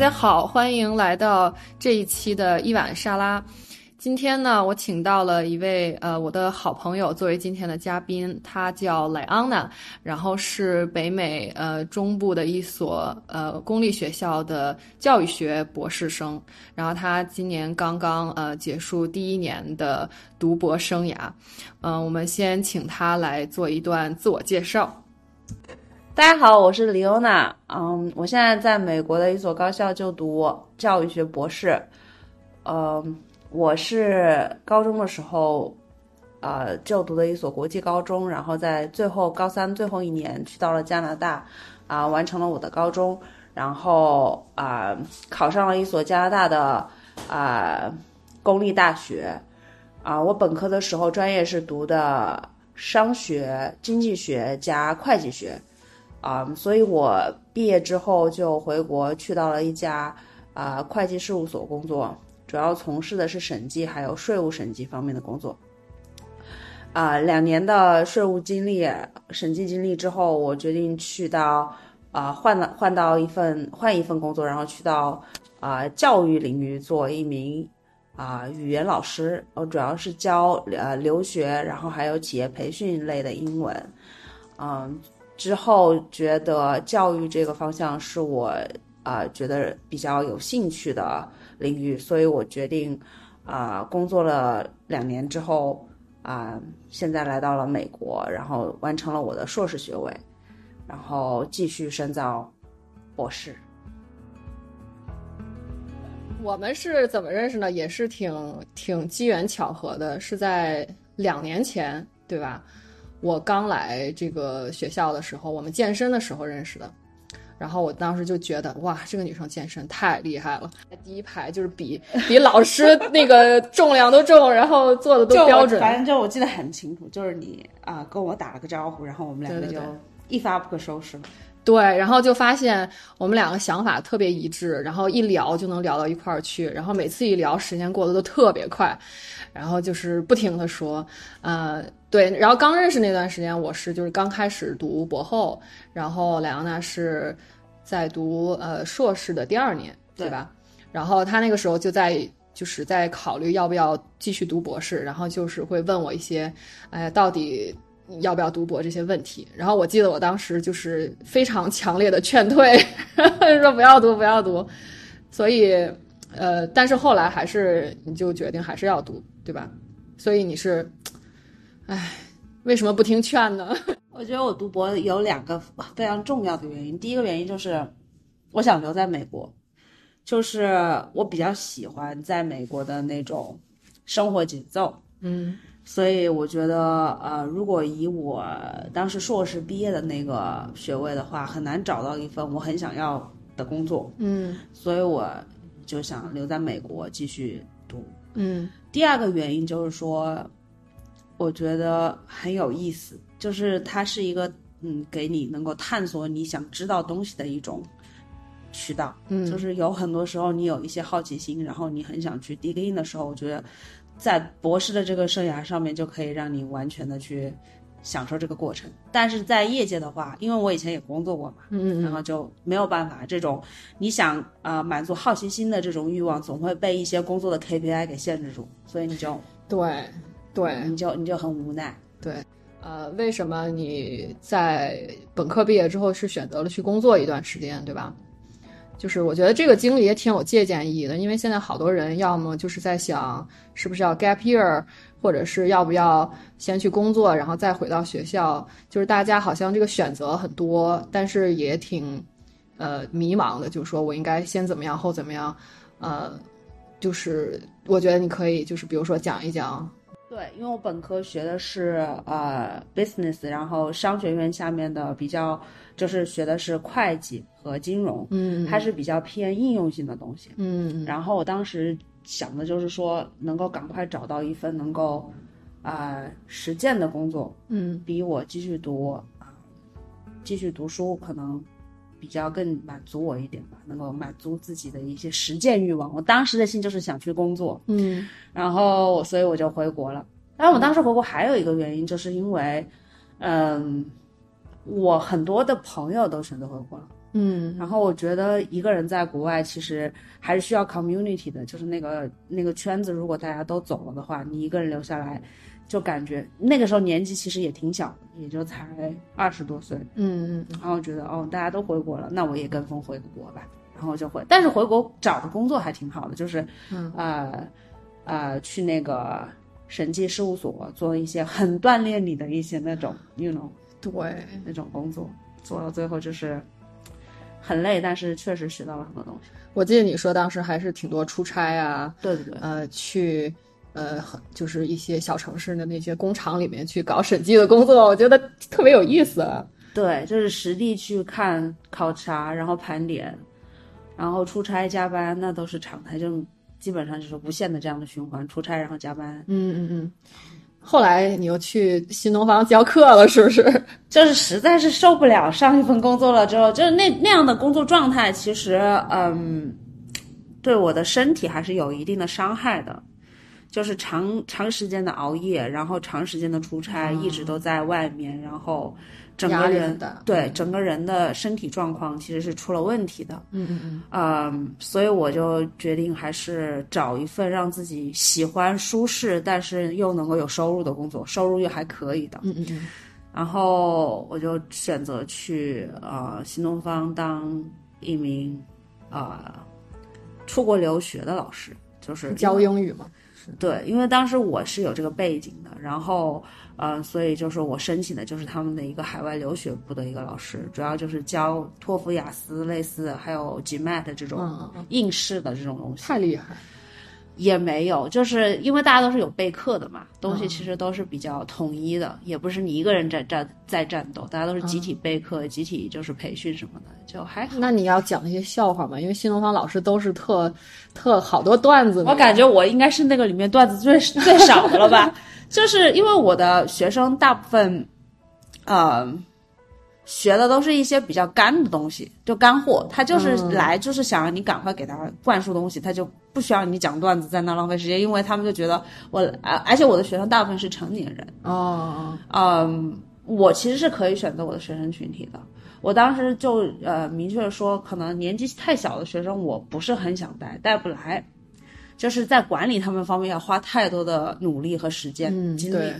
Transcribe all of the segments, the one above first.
大家好，欢迎来到这一期的一碗沙拉。今天呢，我请到了一位呃我的好朋友作为今天的嘉宾，他叫莱昂娜，然后是北美呃中部的一所呃公立学校的教育学博士生，然后他今年刚刚呃结束第一年的读博生涯。嗯、我们先请他来做一段自我介绍。大家好，我是李欧娜。嗯，我现在在美国的一所高校就读教育学博士。嗯，我是高中的时候，呃，就读的一所国际高中，然后在最后高三最后一年去到了加拿大，啊、完成了我的高中，然后啊、考上了一所加拿大的啊、公立大学。啊、我本科的时候专业是读的商学、经济学加会计学。啊、所以我毕业之后就回国，去到了一家啊、会计事务所工作，主要从事的是审计还有税务审计方面的工作。啊、两年的税务经历、审计经历之后，我决定去到啊、换了换到一份换一份工作，然后去到啊、教育领域做一名啊、语言老师，我主要是教呃留学，然后还有企业培训类的英文，嗯。之后觉得教育这个方向是我啊、觉得比较有兴趣的领域，所以我决定啊、工作了两年之后啊、现在来到了美国，然后完成了我的硕士学位，然后继续深造博士。我们是怎么认识呢？也是挺挺机缘巧合的，是在两年前，对吧？我刚来这个学校的时候，我们健身的时候认识的。然后我当时就觉得，哇，这个女生健身太厉害了，第一排就是比 比老师那个重量都重，然后做的都标准。反正就我记得很清楚，就是你啊、跟我打了个招呼，然后我们两个就一发不可收拾了。对，然后就发现我们两个想法特别一致，然后一聊就能聊到一块儿去，然后每次一聊时间过得都特别快，然后就是不停的说，呃，对，然后刚认识那段时间，我是就是刚开始读博后，然后莱昂纳是在读呃硕士的第二年，对对吧？然后他那个时候就在就是在考虑要不要继续读博士，然后就是会问我一些，哎，到底要不要读博这些问题。然后我记得我当时就是非常强烈的劝退，说不要读，不要读。所以，呃，但是后来还是你就决定还是要读，对吧？所以你是，哎，为什么不听劝呢？我觉得我读博有两个 非常重要的原因。第一个原因就是我想留在美国，就是我比较喜欢在美国的那种生活节奏。嗯所以我觉得，呃，如果以我当时硕士毕业的那个学位的话，很难找到一份我很想要的工作，嗯所以我就想留在美国继续读。嗯第二个原因就是说，我觉得很有意思，就是它是一个嗯，给你能够探索你想知道东西的一种渠道。嗯，就是有很多时候你有一些好奇心，然后你很想去 dig in 的时候，我觉得在博士的这个生涯上面就可以让你完全的去享受这个过程。但是在业界的话，因为我以前也工作过嘛，嗯嗯然后就没有办法，这种你想呃满足好奇心的这种欲望，总会被一些工作的 KPI 给限制住，所以你就对对你就你就很无奈。对，呃，为什么你在本科毕业之后是选择了去工作一段时间，对吧？就是我觉得这个经历也挺有借鉴意义的，因为现在好多人要么就是在想是不是要 gap year，或者是要不要先去工作，然后再回到学校。就是大家好像这个选择很多，但是也挺呃迷茫的，就是说我应该先怎么样后怎么样，呃，就是我觉得你可以就是比如说讲一讲，对，因为我本科学的是呃 business，然后商学院下面的比较就是学的是会计和金融，嗯它是比较偏应用性的东西。嗯然后我当时想的就是说，能够赶快找到一份能够啊、呃实践的工作，嗯比我继续读啊、继续读书可能比较更满足我一点吧，能够满足自己的一些实践欲望。我当时的心就是想去工作，嗯然后所以我就回国了。当然我当时回国还有一个原因，就是因为，嗯，我很多的朋友都选择回国了，嗯，然后我觉得一个人在国外其实还是需要 community 的，就是那个那个圈子，如果大家都走了的话，你一个人留下来，就感觉那个时候年纪其实也挺小的，也就才二十多岁。嗯嗯然后觉得哦，大家都回国了，那我也跟风回个国吧。然后就回，但是回国找的工作还挺好的，就是，嗯呃呃，去那个审计事务所做一些很锻炼你的一些那种，you know 对，那种工作，做到最后就是很累，但是确实学到了很多东西。我记得你说当时还是挺多出差啊，对对对，呃，去呃，很就是一些小城市的那些工厂里面去搞审计的工作，我觉得特别有意思。对，就是实地去看考察，然后盘点，然后出差加班，那都是常态，就基本上就是无限的这样的循环，出差然后加班。嗯嗯嗯。后来你又去新东方教课了，是不是？就是实在是受不了上一份工作了之后，就是那那样的工作状态，其实嗯，对我的身体还是有一定的伤害的。就是长长时间的熬夜，然后长时间的出差，一直都在外面，然后整个人力很大对整个人的身体状况其实是出了问题的。嗯嗯嗯。嗯，所以我就决定还是找一份让自己喜欢、舒适，但是又能够有收入的工作，收入又还可以的。嗯嗯嗯。然后我就选择去呃新东方当一名呃出国留学的老师，就是教英语嘛。对，因为当时我是有这个背景的，然后呃，所以就是我申请的就是他们的一个海外留学部的一个老师，主要就是教托福、雅思类似，还有 GMAT 这种嗯嗯应试的这种东西。太厉害。也没有，就是因为大家都是有备课的嘛，东西其实都是比较统一的，也不是你一个人在战在战斗，大家都是集体备课、集体就是培训什么的，就还好。那你要讲一些笑话嘛？因为新东方老师都是特特好多段子。我感觉我应该是那个里面段子最最少的了吧，就是因为我的学生大部分，呃，学的都是一些比较干的东西，就干货，他就是来就是想让你赶快给他灌输东西，他就不需要你讲段子在那浪费时间，因为他们就觉得我，而而且我的学生大部分是成年人，哦，嗯，我其实是可以选择我的学生群体的。我当时就呃明确说，可能年纪太小的学生我不是很想带，带不来，就是在管理他们方面要花太多的努力和时间、嗯，精力，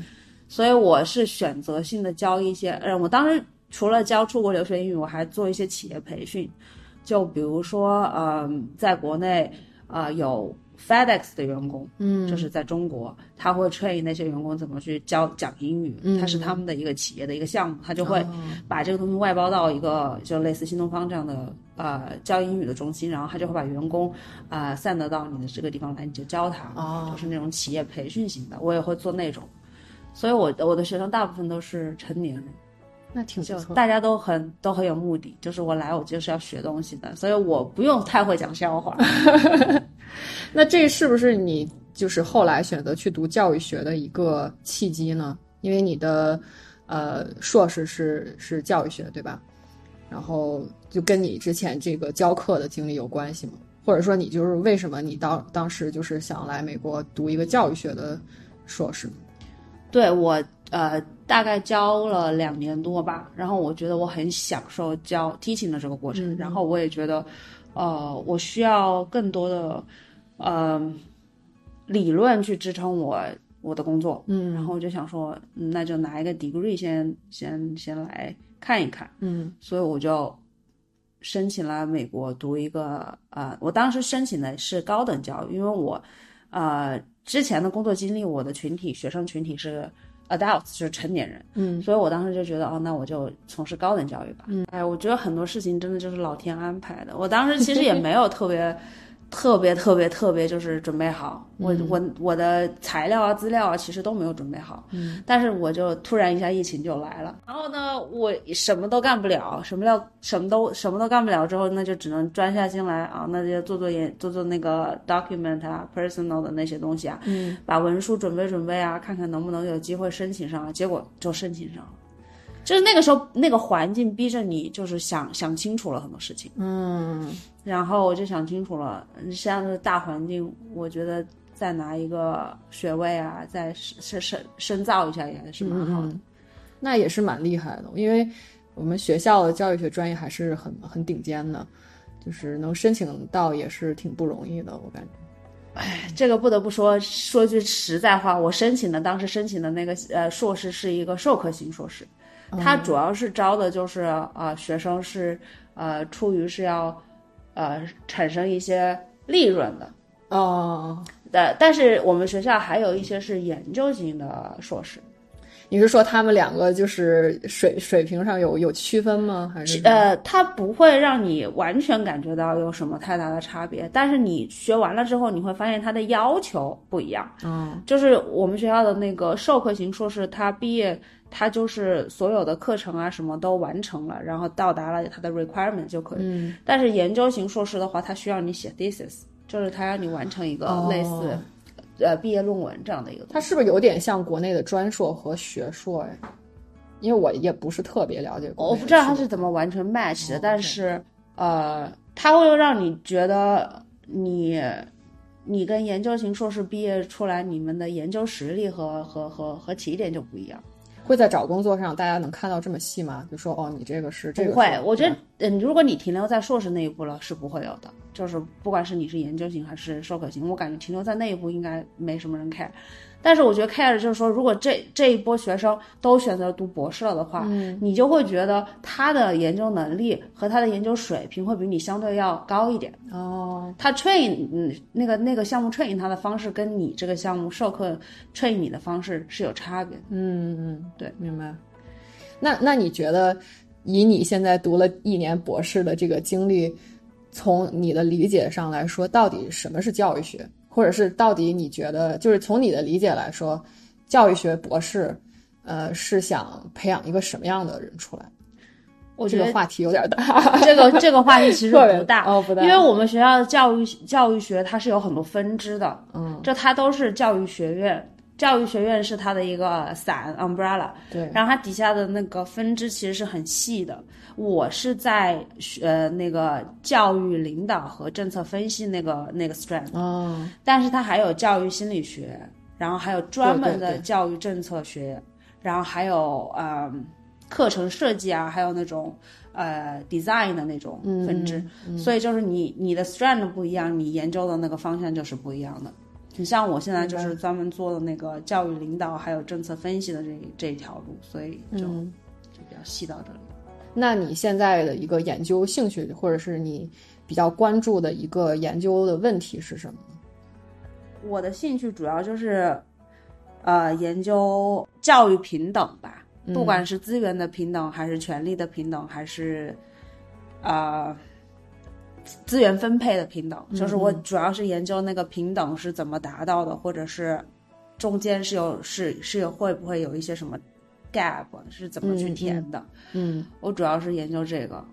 所以我是选择性的教一些，嗯，我当时除了教出国留学英语，我还做一些企业培训，就比如说，嗯、在国内啊、呃有 FedEx 的员工，嗯，就是在中国，他会 train 那些员工怎么去教讲英语，嗯。它是他们的一个企业的一个项目，他就会哦。把这个东西外包到一个就类似新东方这样的呃教英语的中心，然后他就会把员工啊、呃散得到你的这个地方来，你就教他，哦。就是那种企业培训型的，我也会做那种，所以我我的学生大部分都是成年人。那挺不错。大家都很都很有目的，就是我来我就是要学东西的，所以我不用太会讲笑话。那这是不是你就是后来选择去读教育学的一个契机呢？因为你的呃硕士是是教育学对吧？然后就跟你之前这个教课的经历有关系吗？或者说你就是为什么你当当时就是想来美国读一个教育学的硕士？对我呃大概教了两年多吧，然后我觉得我很享受教 teaching 的这个过程，嗯然后我也觉得呃我需要更多的呃理论去支撑我我的工作，嗯然后我就想说，嗯那就拿一个 degree 先先先来看一看，嗯。所以我就申请了美国读一个呃，我当时申请的是高等教育，因为我呃之前的工作经历，我的群体学生群体是 adults，就是成年人，嗯所以我当时就觉得哦，那我就从事高等教育吧。嗯，哎，我觉得很多事情真的就是老天安排的。我当时其实也没有特别。特别特别特别就是准备好，我我我的材料啊资料啊其实都没有准备好，嗯，但是我就突然一下疫情就来了，然后呢我什么都干不了，什么料什么都什么都干不了之后，那就只能专下心来啊，那就做做研做做那个 document 啊 personal 的那些东西啊，嗯，把文书准备准备啊，看看能不能有机会申请上啊，结果就申请上了。就是那个时候，那个环境逼着你，就是想想清楚了很多事情。嗯然后我就想清楚了，现在的大环境，我觉得再拿一个学位啊，再深深深深造一下也还是蛮好的。嗯，那也是蛮厉害的，因为我们学校的教育学专业还是很很顶尖的，就是能申请到也是挺不容易的，我感觉。哎，这个不得不说，说句实在话，我申请的当时申请的那个呃硕士是一个授课型硕士，它主要是招的就是呃学生是呃出于是要呃产生一些利润的哦，但，但是我们学校还有一些是研究型的硕士。你是说他们两个就是水水平上有有区分吗？还是呃，它不会让你完全感觉到有什么太大的差别，但是你学完了之后，你会发现它的要求不一样。嗯，就是我们学校的那个授课型硕士，他毕业，他就是所有的课程啊什么都完成了，然后到达了他的 requirement 就可以。嗯，但是研究型硕士的话，他需要你写 thesis，就是他让你完成一个类似、哦呃毕业论文这样的一个。它是不是有点像国内的专硕和学硕呀？因为我也不是特别了解我不知道它是怎么完成 match 的，哦但是呃，它会让你觉得你你跟研究型硕士毕业出来，你们的研究实力和和和和起点就不一样。度会在找工作上大家能看到这么细吗？就说哦，你这个是这个不会，我觉得，嗯，如果你停留在硕士那一步了，是不会有的。就是不管是你是研究型还是授课型，我感觉停留在那一步应该没什么人 care。但是我觉得 care 就是说，如果这这一波学生都选择读博士了的话，嗯你就会觉得他的研究能力和他的研究水平会比你相对要高一点。哦，他 train 嗯那个那个项目 train 他的方式跟你这个项目授课 train 你的方式是有差别的。嗯嗯，对，明白。那那你觉得，以你现在读了一年博士的这个经历，从你的理解上来说，到底什么是教育学，或者是到底你觉得，就是从你的理解来说，教育学博士，呃，是想培养一个什么样的人出来？我觉得这个话题有点大，这个这个话题其实 不大，哦不大。因为我们学校的教育教育学它是有很多分支的，嗯，这它都是教育学院，教育学院是它的一个伞 umbrella，对，然后它底下的那个分支其实是很细的。我是在学呃那个教育领导和政策分析那个那个 strand，哦，但是它还有教育心理学，然后还有专门的教育政策学，然后还有呃课程设计啊，还有那种呃 design 的那种分支。嗯所以就是你你的 strand 不一样，你研究的那个方向就是不一样的。你像我现在就是专门做的那个教育领导还有政策分析的这这一条路，所以就、嗯就比较细到这里。那你现在的一个研究兴趣，或者是你比较关注的一个研究的问题是什么呢？我的兴趣主要就是，呃，研究教育平等吧，不管是资源的平等，还是权利的平等，还是，呃，资源分配的平等。就是我主要是研究那个平等是怎么达到的，或者是中间是有是是有会不会有一些什么 gap 是怎么去填的。嗯我主要是研究这个，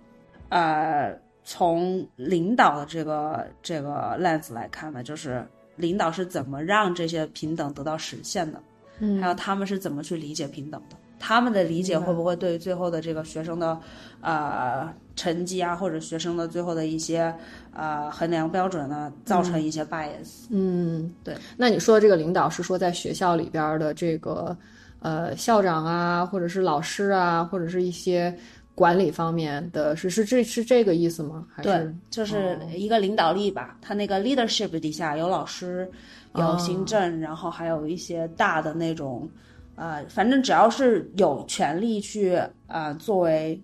呃，从领导的这个这个 lens 来看呢，就是领导是怎么让这些平等得到实现的，嗯还有他们是怎么去理解平等的，他们的理解会不会对最后的这个学生的呃成绩啊，或者学生的最后的一些呃衡量标准呢，造成一些 bias？嗯，对。那你说的这个领导是说在学校里边的这个呃校长啊，或者是老师啊，或者是一些管理方面的，是是这是这个意思吗？还对是，就是一个领导力吧。他那个 leadership 底下有老师，有行政，然后还有一些大的那种，呃，反正只要是有权利去呃作为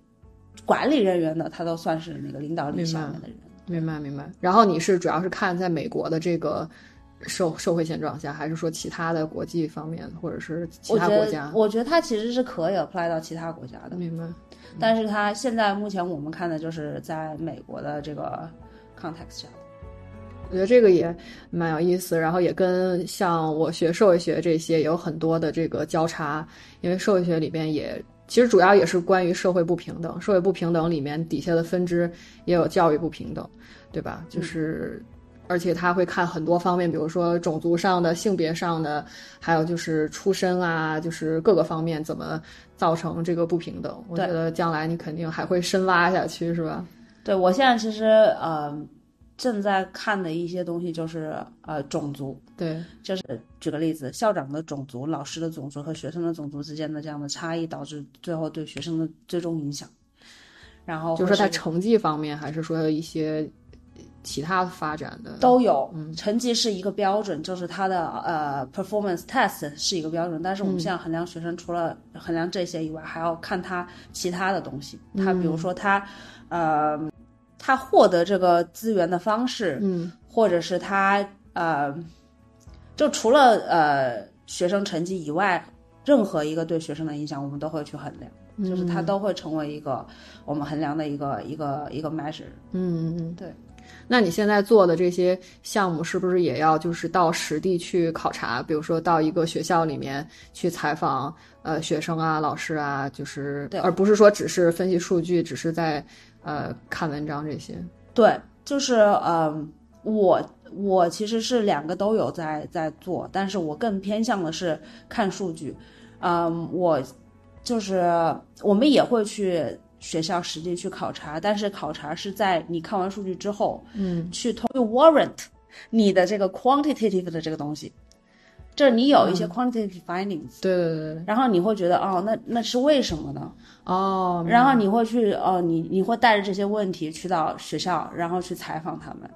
管理人员的，他都算是那个领导力下面的人。明白明白。然后你是主要是看在美国的这个社社会现状下，还是说其他的国际方面，或者是其他国家，？我觉得它其实是可以 apply 到其他国家的，明白。但是它现在目前我们看的就是在美国的这个 context 下。我觉得这个也蛮有意思，然后也跟像我学社会学这些有很多的这个交叉，因为社会学里边也其实主要也是关于社会不平等，社会不平等里面底下的分支也有教育不平等，对吧？就是。而且他会看很多方面，比如说种族上的、性别上的，还有就是出身啊，就是各个方面怎么造成这个不平等。我觉得将来你肯定还会深挖下去，是吧？对我现在其实呃正在看的一些东西就是呃种族，对，就是举个例子，校长的种族、老师的种族和学生的种族之间的这样的差异，导致最后对学生的最终影响。然后就是说他成绩方面，还是说一些其他发展的都有，嗯成绩是一个标准，就是他的呃 performance test 是一个标准，但是我们现在衡量学生除了衡量这些以外，还要看他其他的东西。他比如说他呃他获得这个资源的方式，嗯或者是他呃就除了呃学生成绩以外，任何一个对学生的影响，我们都会去衡量。就是它都会成为一个我们衡量的一个一个一个 measure。嗯嗯，对。那你现在做的这些项目，是不是也要就是到实地去考察？比如说到一个学校里面去采访呃学生啊、老师啊，就是对而不是说只是分析数据，只是在呃看文章这些。对，就是呃，我我其实是两个都有在在做，但是我更偏向的是看数据。嗯，我就是我们也会去学校实地去考察，但是考察是在你看完数据之后，嗯，去通过 warrant 你的这个 quantitative 的这个东西，就是你有一些 quantitative findings，、对对对对。然后你会觉得哦，那那是为什么呢？哦，然后你会去哦，你你会带着这些问题去到学校，然后去采访他们，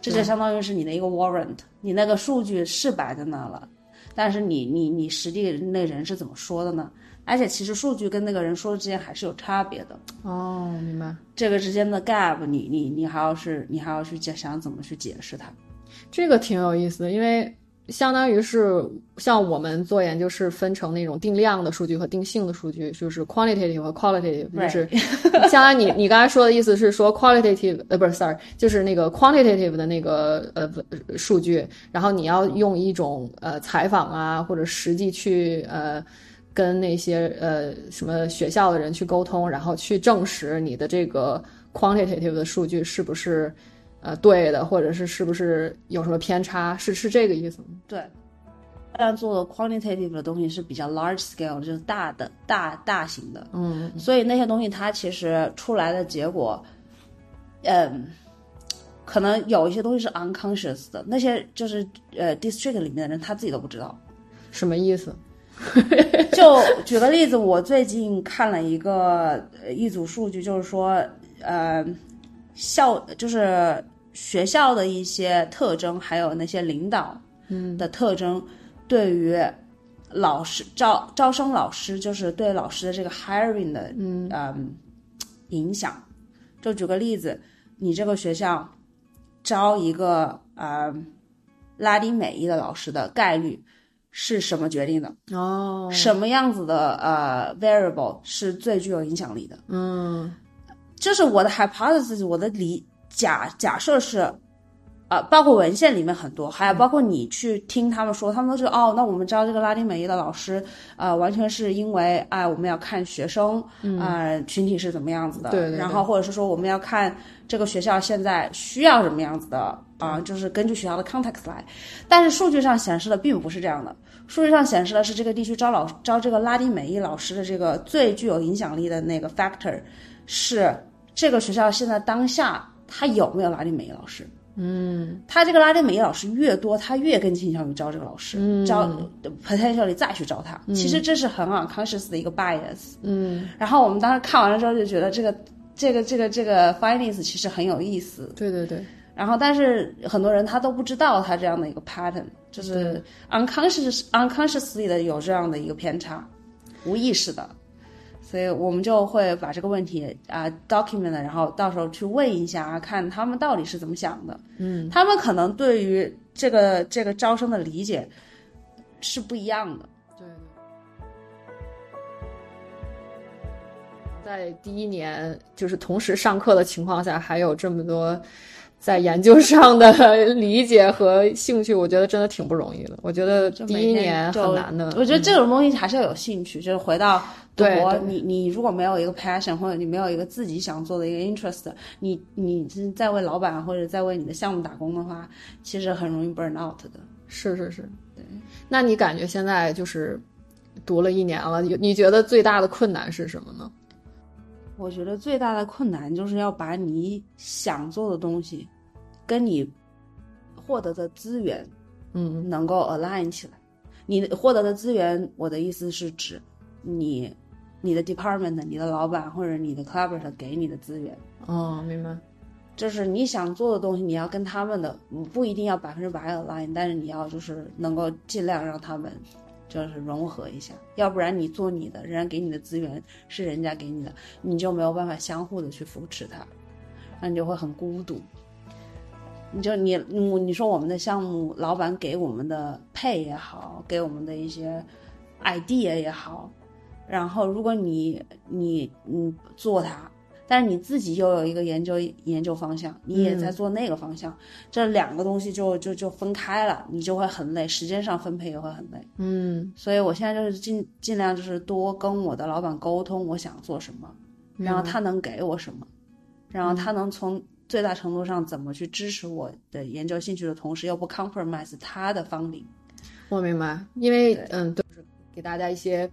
这就相当于是你的一个 warrant，你那个数据是摆在那了，但是你你你实际那人是怎么说的呢？而且其实数据跟那个人说的之间还是有差别的，哦，明白。这个之间的 gap，你你你还要是你还要去解想怎么去解释它。这个挺有意思的，因为相当于是像我们做研究是分成那种定量的数据和定性的数据，就是 quantitative 和 qualitative，就是相当于你你刚才说的意思是说 qualitative 呃不是 sorry，就是那个 quantitative 的那个呃数据，然后你要用一种呃采访啊或者实际去呃。跟那些呃什么学校的人去沟通，然后去证实你的这个 quantitative 的数据是不是呃对的，或者是是不是有什么偏差，是是这个意思吗？对，这样做的 quantitative 的东西是比较 large scale，就是大的大大型的，嗯，所以那些东西它其实出来的结果，嗯，可能有一些东西是 unconscious 的，那些就是呃 district 里面的人他自己都不知道。什么意思？就举个例子，我最近看了一个呃一组数据，就是说，呃，校就是学校的一些特征，还有那些领导嗯的特征，对于老师招招生老师，就是对老师的这个 hiring 的嗯影响。就举个例子，你这个学校招一个呃拉丁美裔的老师的概率是什么决定的？哦，什么样子的呃 variable 是最具有影响力的？嗯就是我的 hypothesis，我的理假假设是，呃，包括文献里面很多，还有包括你去听他们说，他们都是哦，那我们招这个拉丁美裔的老师，呃，完全是因为哎、我们要看学生呃群体是怎么样子的，对对对。然后或者是说我们要看这个学校现在需要什么样子的啊、就是根据学校的 context 来，但是数据上显示的并不是这样的。数据上显示的是这个地区招老招这个拉丁美裔老师的这个最具有影响力的那个 factor 是这个学校现在当下他有没有拉丁美裔老师？嗯他这个拉丁美裔老师越多，他越更倾向于招这个老师，嗯招 potentially 再去招他。其实这是很 unconscious 的一个 bias。嗯，然后我们当时看完了之后就觉得这个这个这个这个 findings 其实很有意思。对对对，然后，但是很多人他都不知道他这样的一个 pattern，就是 unconscious unconsciously 的有这样的一个偏差，无意识的，所以我们就会把这个问题啊、document，然后到时候去问一下，看他们到底是怎么想的。嗯，他们可能对于这个这个招生的理解是不一样的。对。在第一年就是同时上课的情况下，还有这么多在研究上的理解和兴趣，我觉得真的挺不容易的。我觉得第一年就很难的。我觉得这种东西还是要有兴趣，就是回到对对你你如果没有一个 passion，或者你没有一个自己想做的一个 interest，你你是在为老板或者在为你的项目打工的话，其实很容易 burn out 的。是是是，对。那你感觉现在就是读了一年了，你你觉得最大的困难是什么呢？我觉得最大的困难就是要把你想做的东西，跟你获得的资源嗯能够 align 起来。你获得的资源，我的意思是指你你的 department、你的老板或者你的 collaborator 给你的资源。哦，明白。就是你想做的东西，你要跟他们的不一定要百分之百 align，但是你要就是能够尽量让他们就是融合一下，要不然你做你的，人家给你的资源是人家给你的，你就没有办法相互的去扶持他，那你就会很孤独。你就你你你说我们的项目老板给我们的配也好，给我们的一些 idea 也好，然后如果你你你做它。但是你自己又有一个研究研究方向，你也在做那个方向，这两个东西就就就分开了，你就会很累，时间上分配也会很累。嗯，所以我现在就是尽尽量就是多跟我的老板沟通我想做什么，然后他能给我什么，然后他能从最大程度上怎么去支持我的研究兴趣的同时，又不 compromise 他的方领。我明白，因为嗯，对，给大家一些。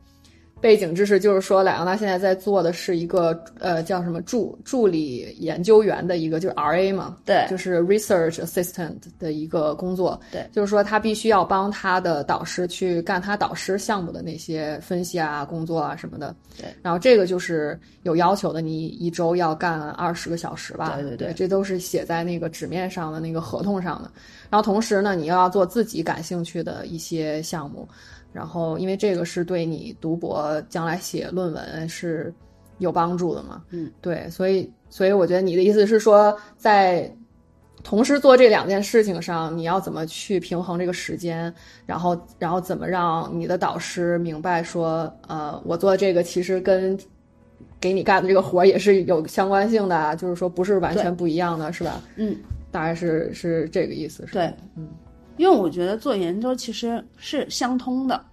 背景知识就是说，莱昂纳现在在做的是一个呃叫什么助助理研究员的一个就是 R A 嘛，对，就是 Research Assistant 的一个工作，对，就是说他必须要帮他的导师去干他导师项目的那些分析啊、工作啊什么的，对，然后这个就是有要求的，你一周要干二十个小时吧，对对对，这都是写在那个纸面上的那个合同上的，然后同时呢，你又要做自己感兴趣的一些项目。然后，因为这个是对你读博将来写论文是有帮助的嘛？嗯，对，所以，所以我觉得你的意思是说，在同时做这两件事情上，你要怎么去平衡这个时间？然后，然后怎么让你的导师明白说，呃，我做这个其实跟给你干的这个活儿也是有相关性的，就是说不是完全不一样的，是吧？嗯，大概是是这个意思，是对，嗯。因为我觉得做研究其实是相通的，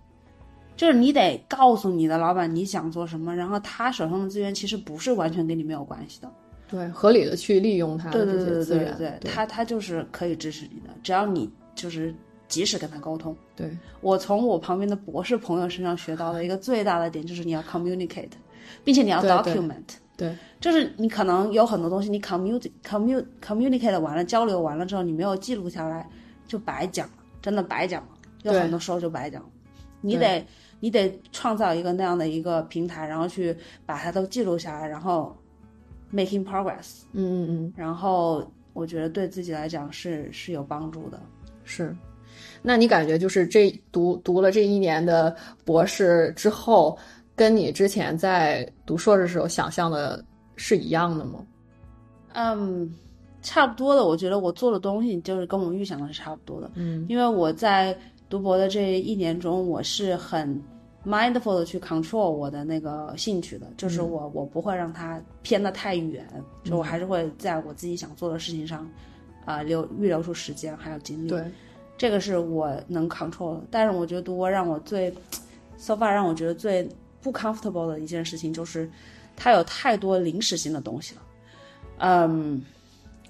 就是你得告诉你的老板你想做什么，然后他手上的资源其实不是完全跟你没有关系的，对，合理的去利用他的这些资源，对，他他就是可以支持你的，只要你就是及时跟他沟通。对。我从我旁边的博士朋友身上学到的一个最大的点就是你要 communicate，并且你要 document，对，就是你可能有很多东西你 communicate commun communicate 完了交流完了之后你没有记录下来。就白讲了，真的白讲了，有很多时候就白讲了。你得你得创造一个那样的一个平台，然后去把它都记录下来，然后 making progress。嗯嗯嗯。然后我觉得对自己来讲是是有帮助的。是，那你感觉就是这读读了这一年的博士之后，跟你之前在读硕士时候想象的是一样的吗？嗯。差不多的，我觉得我做的东西就是跟我预想的是差不多的。嗯，因为我在读博的这一年中，我是很 mindful 的去 control 我的那个兴趣的，就是我我不会让它偏得太远，就我还是会在我自己想做的事情上，啊留预留出时间还有精力。对，这个是我能 control 的。但是我觉得读博让我最 so far 让我觉得最不 comfortable 的一件事情就是，它有太多临时性的东西了。嗯。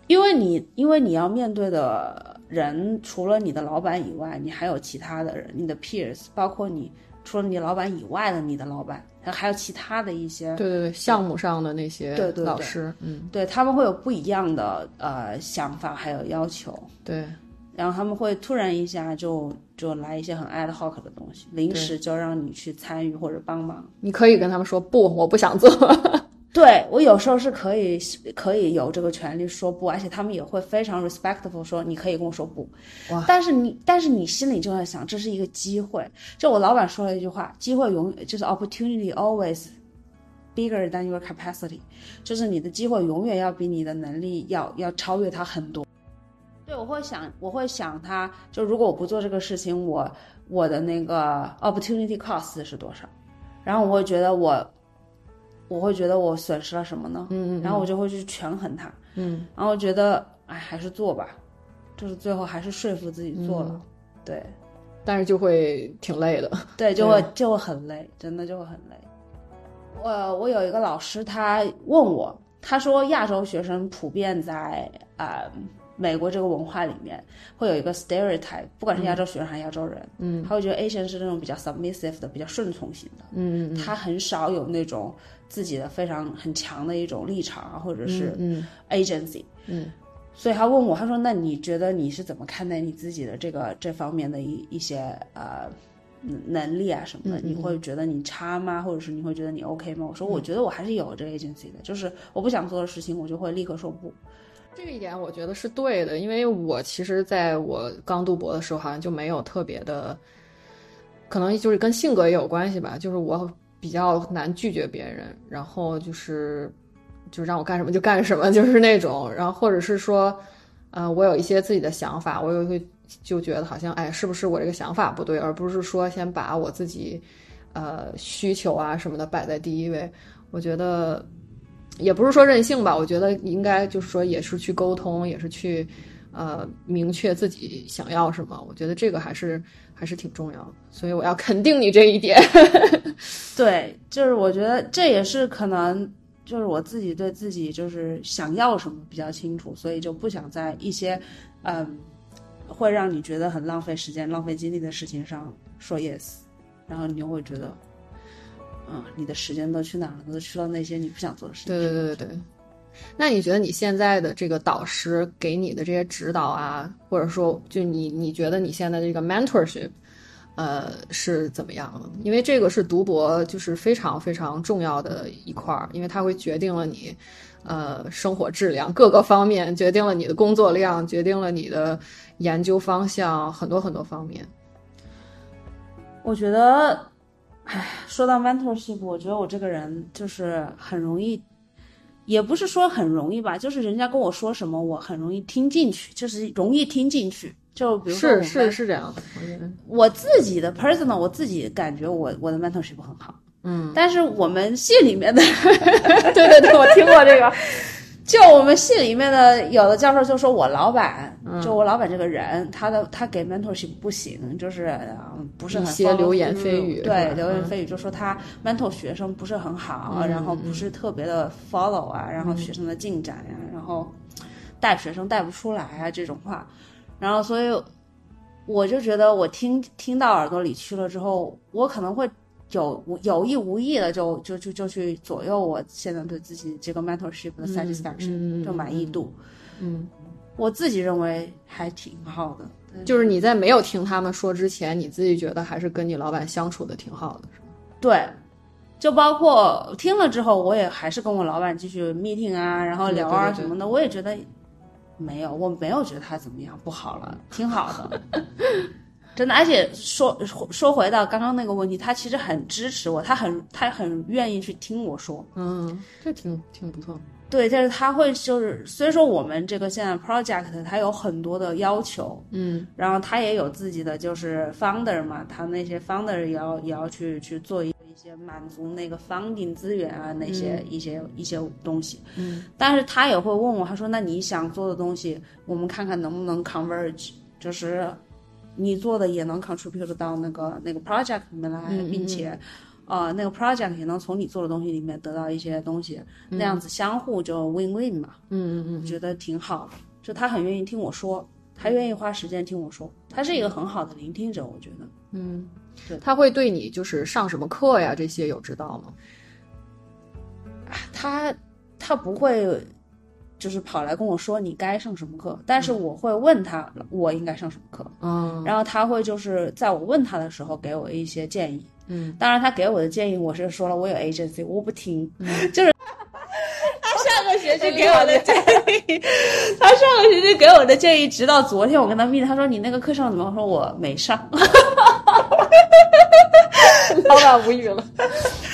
因为你，因为你要面对的人，除了你的老板以外，你还有其他的人，你的 peers，包括你除了你老板以外的你的老板，还有其他的一些，对对对，项目上的那些对对老师，嗯，对他们会有不一样的呃想法还有要求，对，然后他们会突然一下就就来一些很 ad hoc 的东西，临时就让你去参与或者帮忙，你可以跟他们说不，我不想做。对我有时候是可以可以有这个权利说不，而且他们也会非常 respectful 说你可以跟我说不。哇！但是你但是你心里就在想这是一个机会。就我老板说了一句话，机会永就是 opportunity always bigger than your capacity，就是你的机会永远要比你的能力要要超越它很多。对，我会想我会想他，就如果我不做这个事情，我我的那个 opportunity cost 是多少？然后我会觉得我。我会觉得我损失了什么呢？嗯嗯，然后我就会去权衡它，嗯，然后觉得哎，还是做吧，就是最后还是说服自己做了，对，但是就会挺累的，对，就会就会很累，真的就会很累。我我有一个老师，他问我，他说亚洲学生普遍在啊。美国这个文化里面会有一个 stereotype，不管是亚洲学生还是亚洲人，嗯，他会觉得 Asian 是那种比较 submissive 的、比较顺从型的，嗯嗯，他很少有那种自己的非常很强的一种立场啊，或者是嗯 agency，嗯，所以他问我，他说：“那你觉得你是怎么看待你自己的这个这方面的一一些呃能力啊什么的，你会觉得你差吗？或者是你会觉得你 OK 吗？我说我觉得我还是有这个 agency 的，就是我不想做的事情，我就会立刻说不。这一点我觉得是对的，因为我其实在我刚读博的时候，好像就没有特别的，可能就是跟性格也有关系吧，就是我比较难拒绝别人，然后就是就让我干什么就干什么，就是那种，然后或者是说，呃，我有一些自己的想法，我也会就觉得好像哎，是不是我这个想法不对，而不是说先把我自己呃需求啊什么的摆在第一位，我觉得。也不是说任性吧，我觉得应该就是说也是去沟通，也是去，呃，明确自己想要什么。我觉得这个还是还是挺重要的，所以我要肯定你这一点。对，就是我觉得这也是可能，就是我自己对自己就是想要什么比较清楚，所以就不想在一些，嗯，会让你觉得很浪费时间、浪费精力的事情上说 yes，然后你就会觉得。嗯，你的时间都去哪了？都去了那些你不想做的事情。对对对对对。那你觉得你现在的这个导师给你的这些指导啊，或者说就你你觉得你现在的这个 mentorship，呃，是怎么样的？因为这个是读博就是非常非常重要的一块儿，因为它会决定了你呃生活质量各个方面，决定了你的工作量，决定了你的研究方向，很多很多方面。我觉得。唉，说到 mentorship，我觉得我这个人就是很容易，也不是说很容易吧，就是人家跟我说什么，我很容易听进去，就是容易听进去。就比如说，是是是这样的，我自己的 personal，我自己感觉我我的 mentorship 很好，嗯，但是我们系里面的，对对对，我听过这个。就我们系里面的有的教授就说我老板，就我老板这个人，他的他给 mentorship 不行，就是不是很一些流言蜚语，对流言蜚语就说他 mentor 学生不是很好，然后不是特别的 follow 啊，然后学生的进展呀，然后带学生带不出来啊这种话，然后所以我就觉得我听听到耳朵里去了之后，我可能会。有有意无意的就就就就去左右我现在对自己这个 mentorship 的 satisfaction，就满意度。嗯，我自己认为还挺好的。就是你在没有听他们说之前，你自己觉得还是跟你老板相处的挺好的，是吗？对，就包括听了之后，我也还是跟我老板继续 meeting 啊，然后聊啊什么的，我也觉得没有，我没有觉得他怎么样不好了，挺好的。真的，而且说说回到刚刚那个问题，他其实很支持我，他很他很愿意去听我说，嗯，这挺挺不错。对，但是他会就是虽说我们这个现在 project 它有很多的要求，嗯，然后他也有自己的就是 founder 嘛，他那些 founder 也要也要去去做一一些满足那个 funding 资源啊那些一些一些东西，嗯，但是他也会问我，他说那你想做的东西，我们看看能不能 converge，就是。你做的也能 contribute 到那个那个 project 里面来，并且，呃，那个 project 也能从你做的东西里面得到一些东西，那样子相互就 win win 嘛。嗯嗯嗯，觉得挺好的。就他很愿意听我说，他愿意花时间听我说，他是一个很好的聆听者，我觉得。嗯，对，他会对你就是上什么课呀这些有知道吗？他他不会。就是跑来跟我说你该上什么课，但是我会问他我应该上什么课，嗯，然后他会就是在我问他的时候给我一些建议，嗯，当然他给我的建议我是说了我有 agency 我不听，就是 他上个学期 给我的建议，他上个学期给我的建议，直到昨天我跟他密，他说你那个课上怎么？我说我没上。老板无语了，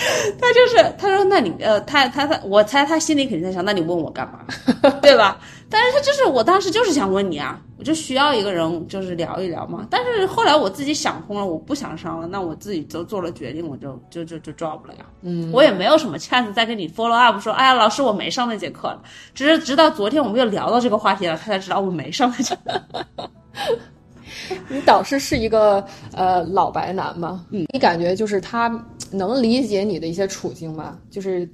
他就是他说，那你呃，他他他，我猜他心里肯定在想，那你问我干嘛，对吧？但是他就是我当时就是想问你啊，我就需要一个人就是聊一聊嘛。但是后来我自己想通了，我不想上了，那我自己就做了决定，我就就就就 drop 了呀。嗯，我也没有什么 chance 再跟你 follow up 说，哎呀，老师我没上那节课了。只是直到昨天我们又聊到这个话题了，他才知道我没上那节课。你导师是一个呃老白男吗？嗯，你感觉就是他能理解你的一些处境吗？就是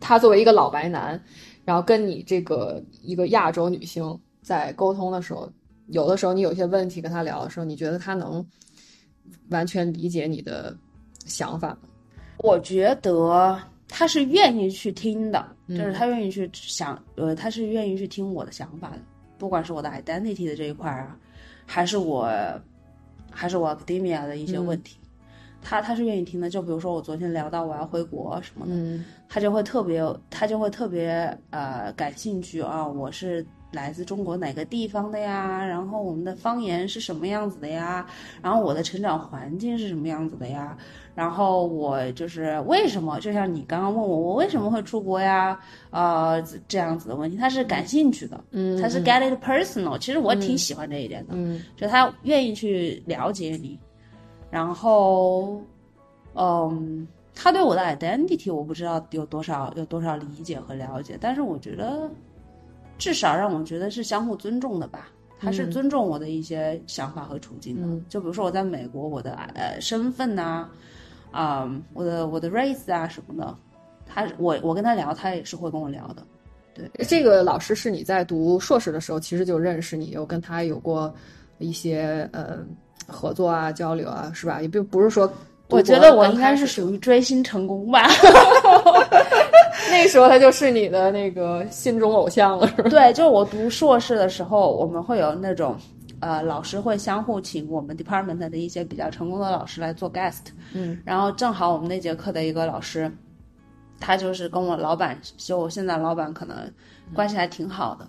他作为一个老白男，然后跟你这个一个亚洲女性在沟通的时候，有的时候你有些问题跟他聊的时候，你觉得他能完全理解你的想法吗？我觉得他是愿意去听的，就是他愿意去想，呃，他是愿意去听我的想法的，不管是我的 identity 的这一块啊。还是我，还是我 academia 的一些问题，他他是愿意听的。就比如说我昨天聊到我要回国什么的，嗯他就会特别他就会特别呃感兴趣啊，我是。来自中国哪个地方的呀？然后我们的方言是什么样子的呀？然后我的成长环境是什么样子的呀？然后我就是为什么？就像你刚刚问我，我为什么会出国呀？呃，这样子的问题，他是感兴趣的，嗯，他是 get it personal。其实我挺喜欢这一点的，嗯就他愿意去了解你，然后，嗯，他对我的 identity 我不知道有多少有多少理解和了解，但是我觉得至少让我觉得是相互尊重的吧。他是尊重我的一些想法和处境的，嗯就比如说我在美国，我的呃身份呐、啊，我的我的 race 啊什么的，他我我跟他聊，他也是会跟我聊的。对这个老师是你在读硕士的时候其实就认识你，有跟他有过一些呃合作啊、交流啊，是吧？也并不是说我觉得我应该是属于追星成功吧。那时候他就是你的那个心中偶像了，是吧？对，就是我读硕士的时候，我们会有那种，呃，老师会相互请我们 department 的一些比较成功的老师来做 guest，嗯，然后正好我们那节课的一个老师，他就是跟我老板，就我现在老板可能关系还挺好的，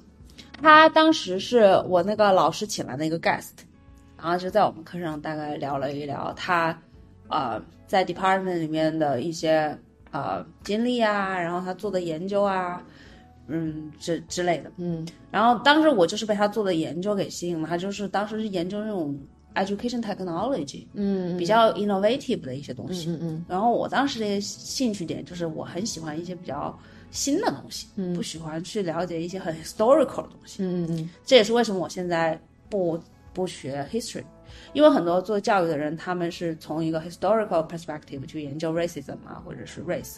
他当时是我那个老师请来的一个 guest，然后就在我们课上大概聊了一聊他，呃，在 department 里面的一些呃经历啊，然后他做的研究啊，嗯，之之类的。嗯然后当时我就是被他做的研究给吸引了，他就是当时是研究那种 education technology，嗯比较 innovative 的一些东西。嗯嗯然后我当时的兴趣点就是我很喜欢一些比较新的东西，嗯不喜欢去了解一些很 historical 的东西。嗯嗯这也是为什么我现在不不学 history，因为很多做教育的人他们是从一个 historical perspective 去研究 racism 啊，或者是 race。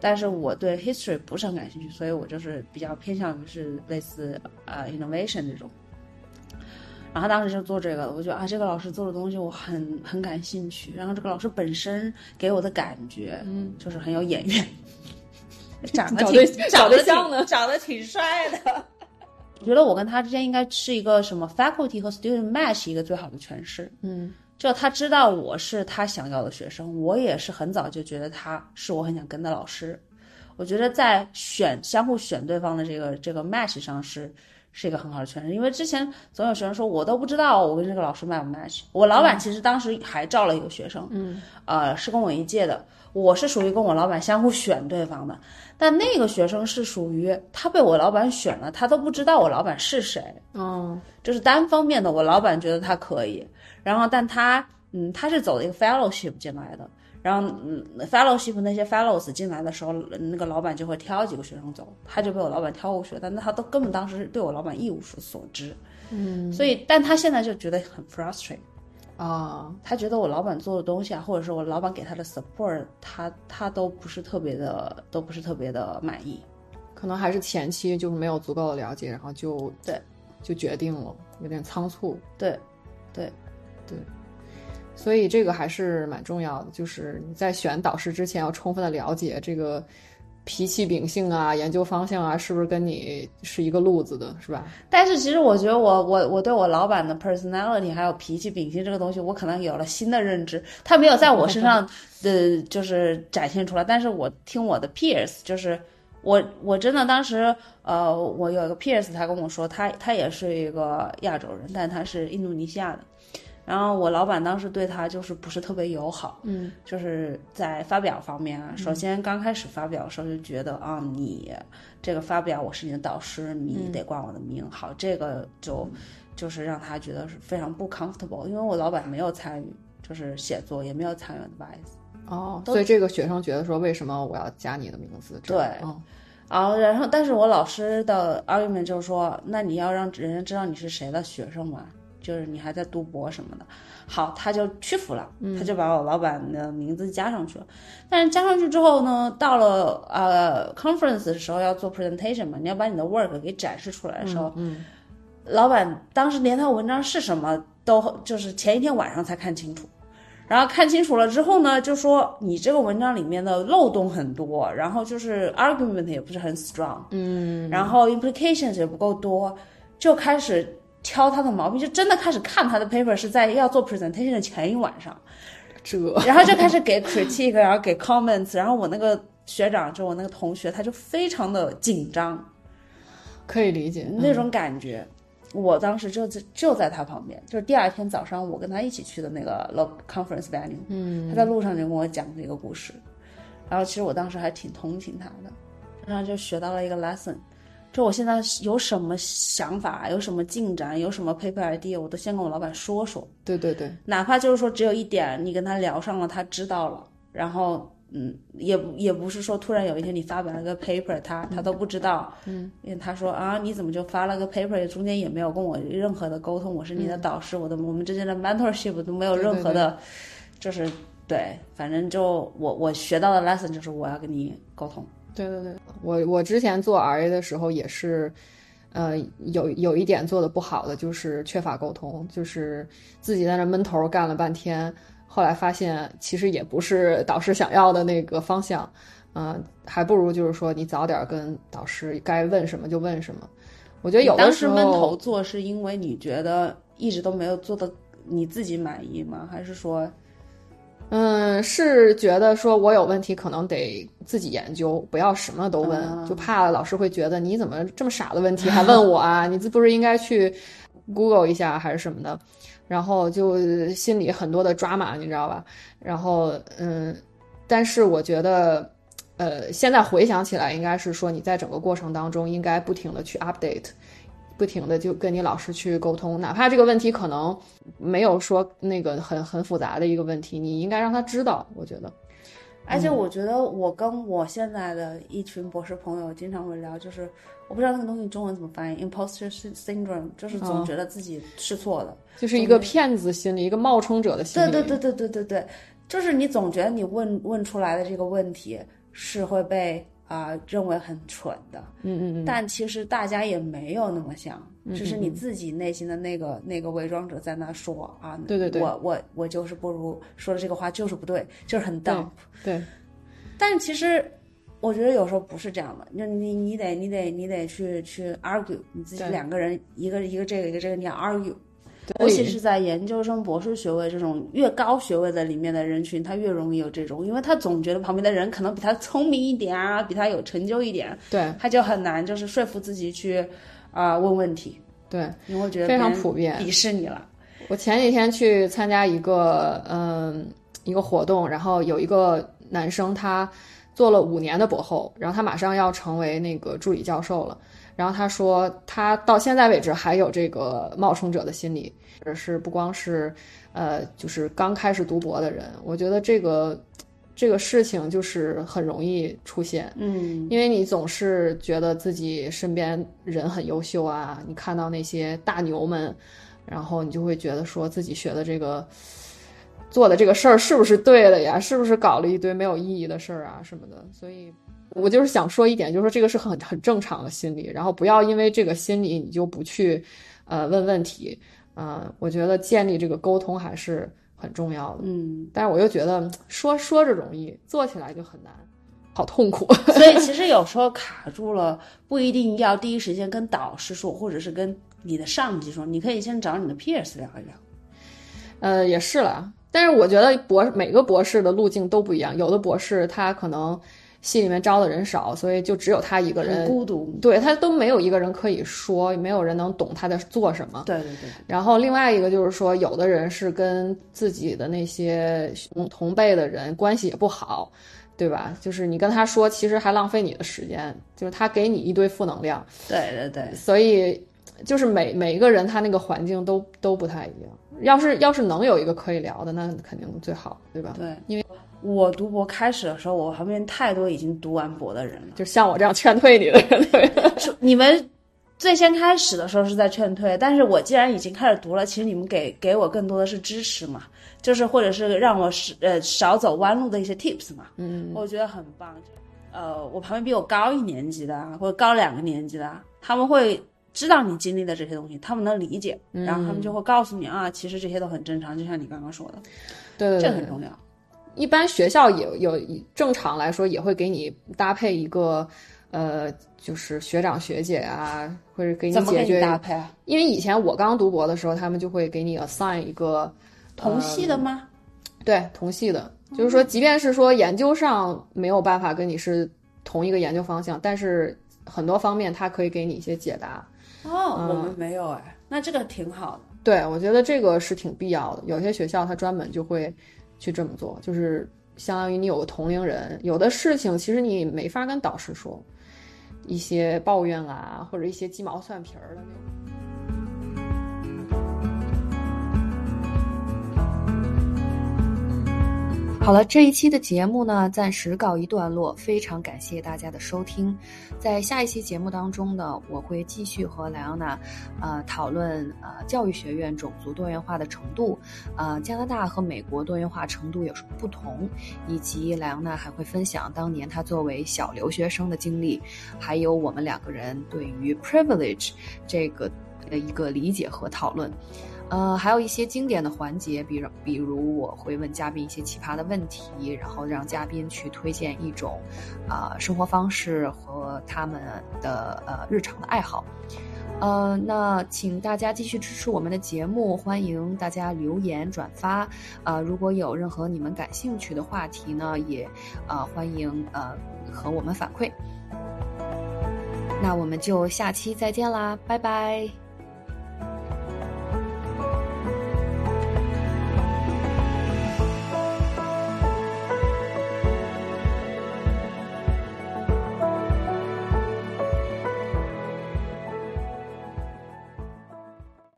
但是我对 history 不是很感兴趣，所以我就是比较偏向于是类似呃 innovation 这种。然后当时就做这个，我觉得啊，这个老师做的东西我很很感兴趣。然后这个老师本身给我的感觉，嗯，就是很有眼缘，长得挺长得找对象呢长得挺帅的。我觉得我跟他之间应该是一个什么 faculty 和 student match 一个最好的诠释。嗯就他知道我是他想要的学生，我也是很早就觉得他是我很想跟的老师。我觉得在选相互选对方的这个这个 match 上是是一个很好的诠释，因为之前总有学生说我都不知道我跟这个老师 match 不 match。我老板其实当时还招了一个学生，嗯。呃，是跟我一届的，我是属于跟我老板相互选对方的，但那个学生是属于他被我老板选了，他都不知道我老板是谁，哦。就是单方面的，我老板觉得他可以，然后但他嗯他是走了一个 fellowship 进来的，然后嗯 fellowship 那些 fellows 进来的时候，那个老板就会挑几个学生走，他就被我老板挑过去了，但他都根本当时对我老板一无所知，嗯所以但他现在就觉得很 frustrated。啊他觉得我老板做的东西啊，或者是我老板给他的 support，他他都不是特别的，都不是特别的满意。可能还是前期就是没有足够的了解，然后就对就决定了，有点仓促。对对，对，所以这个还是蛮重要的，就是你在选导师之前要充分的了解这个脾气秉性啊、研究方向啊，是不是跟你是一个路子的，是吧？但是其实我觉得我我我对我老板的 personality 还有脾气秉性这个东西，我可能有了新的认知，他没有在我身上 的就是展现出来，但是我听我的 peers 就是。我我真的当时，呃，我有一个 peers，他跟我说，他他也是一个亚洲人，但他是印度尼西亚的。然后我老板当时对他就是不是特别友好，嗯就是在发表方面啊，首先刚开始发表的时候就觉得啊，你这个发表我是你的导师，你得挂我的名，好，这个就就是让他觉得是非常不 comfortable，因为我老板没有参与，就是写作也没有参与 advice。哦，所以这个学生觉得说，为什么我要加你的名字？对哦然后，然后，但是我老师的 argument 就是说，那你要让人家知道你是谁的学生嘛，就是你还在读博什么的。好，他就屈服了，他就把我老板的名字加上去了。但是加上去之后呢，到了呃 conference 的时候要做 presentation 嘛，你要把你的 work 给展示出来的时候，嗯老板当时连他文章是什么都就是前一天晚上才看清楚，然后看清楚了之后呢，就说你这个文章里面的漏洞很多，然后就是 argument 也不是很 strong，嗯然后 implications 也不够多，就开始挑他的毛病，就真的开始看他的 paper 是在要做 presentation 的前一晚上。这。然后就开始给 critique，然后给 comments，然后我那个学长就我那个同学，他就非常的紧张，可以理解那种感觉。我当时就在就在他旁边，就是第二天早上我跟他一起去的那个 lo conference venue，嗯，他在路上就跟我讲这个故事，然后其实我当时还挺同情他的，然后就学到了一个 lesson，就我现在有什么想法，有什么进展，有什么 paper idea，我都先跟我老板说说，对对对，哪怕就是说只有一点，你跟他聊上了，他知道了，然后嗯，也不也不是说突然有一天你发表了个 paper，他他都不知道，嗯，因为他说啊，你怎么就发了个 paper，中间也没有跟我任何的沟通，我是你的导师，我的我们之间的 mentorship 都没有任何的，就是对，反正就我我学到的 lesson 就是我要跟你沟通，对对对，我我之前做 RA 的时候也是，呃，有有一点做的不好的就是缺乏沟通，就是自己在那闷头干了半天。后来发现，其实也不是导师想要的那个方向，嗯、还不如就是说你早点跟导师该问什么就问什么。我觉得有的时候当时闷头做是因为你觉得一直都没有做的你自己满意吗？还是说嗯，是觉得说我有问题，可能得自己研究，不要什么都问，啊就怕老师会觉得你怎么这么傻的问题还问我啊？你这不是应该去 Google 一下还是什么的？然后就心里很多的抓马，你知道吧？然后嗯，但是我觉得，呃，现在回想起来，应该是说你在整个过程当中应该不停的去 update。不停的就跟你老师去沟通，哪怕这个问题可能没有说那个很很复杂的一个问题，你应该让他知道。我觉得，而且我觉得我跟我现在的一群博士朋友经常会聊，就是我不知道那个东西中文怎么翻译，imposter syndrome，就是总觉得自己是错的。就是一个骗子心理，一个冒充者的心理。对对对对对对对，就是你总觉得你问问出来的这个问题是会被啊、认为很蠢的，嗯嗯嗯，但其实大家也没有那么想，只是你自己内心的那个那个伪装者在那说啊，对对对。我我我就是不如说的这个话就是不对，就是很 dump。对，但其实我觉得有时候不是这样的，就你你得你得你得去去 argue，你自己两个人一个一个这个一个这个你要 argue，对尤其是在研究生、博士学位这种越高学位的里面的人群，他越容易有这种，因为他总觉得旁边的人可能比他聪明一点啊，比他有成就一点，对他就很难就是说服自己去啊、问问题，对，你会觉得非常普遍鄙视你了。我前几天去参加一个嗯一个活动，然后有一个男生他做了五年的博后，然后他马上要成为那个助理教授了。然后他说，他到现在为止还有这个冒充者的心理，是不光是呃，就是刚开始读博的人，我觉得这个这个事情就是很容易出现。嗯，因为你总是觉得自己身边人很优秀啊，你看到那些大牛们，然后你就会觉得说自己学的这个做的这个事儿是不是对的呀？是不是搞了一堆没有意义的事儿啊什么的？所以，我就是想说一点，就是说这个是很很正常的心理，然后不要因为这个心理你就不去呃问问题。嗯、我觉得建立这个沟通还是很重要的。嗯，但是我又觉得说说着容易，做起来就很难，好痛苦。所以其 实有时候卡住了，不一定要第一时间跟导师说，或者是跟你的上级说，你可以先找你的 peers 聊一聊。呃，也是啦，但是我觉得博每个博士的路径都不一样，有的博士他可能系里面招的人少，所以就只有他一个人，孤独。对他都没有一个人可以说，没有人能懂他在做什么。对对对，然后另外一个就是说，有的人是跟自己的那些同同辈的人关系也不好，对吧？就是你跟他说，其实还浪费你的时间，就是他给你一堆负能量，对对对，所以就是每每一个人他那个环境都都不太一样。要是要是能有一个可以聊的，那肯定最好，对吧？对，因为我读博开始的时候，我旁边太多已经读完博的人了。就像我这样劝退你的人，对你们最先开始的时候是在劝退，但是我既然已经开始读了，其实你们给给我更多的是支持嘛，就是或者是让我是呃少走弯路的一些 tips 嘛，嗯，我觉得很棒。呃，我旁边比我高一年级的啊或者高两个年级的啊，他们会知道你经历的这些东西，他们能理解，然后他们就会告诉你啊，其实这些都很正常，就像你刚刚说的，对对对这很。重要。一般学校也有正常来说也会给你搭配一个，呃，就是学长学姐啊，或者给你怎么你解决。搭配啊？因为以前我刚读博的时候，他们就会给你 assign 一个同系的吗？对，同系的，就是说，即便是说研究上没有办法跟你是同一个研究方向，但是很多方面它可以给你一些解答。哦，我们没有哎，那这个挺好的。对，我觉得这个是挺必要的。有些学校它专门就会去这么做，就是相当于你有个同龄人，有的事情其实你没法跟导师说，一些抱怨啊，或者一些鸡毛蒜皮儿的那种。好了，这一期的节目呢，暂时告一段落。非常感谢大家的收听，在下一期节目当中呢，我会继续和莱昂娜，呃，讨论呃教育学院种族多元化的程度，呃，加拿大和美国多元化程度有什么不同，以及莱昂娜还会分享当年她作为小留学生的经历，还有我们两个人对于 privilege 这个的一个理解和讨论。呃，还有一些经典的环节，比如比如我会问嘉宾一些奇葩的问题，然后让嘉宾去推荐一种啊生活方式和他们的呃日常的爱好。呃，那请大家继续支持我们的节目，欢迎大家留言转发。呃，如果有任何你们感兴趣的话题呢，也呃欢迎呃和我们反馈。那我们就下期再见啦，拜拜。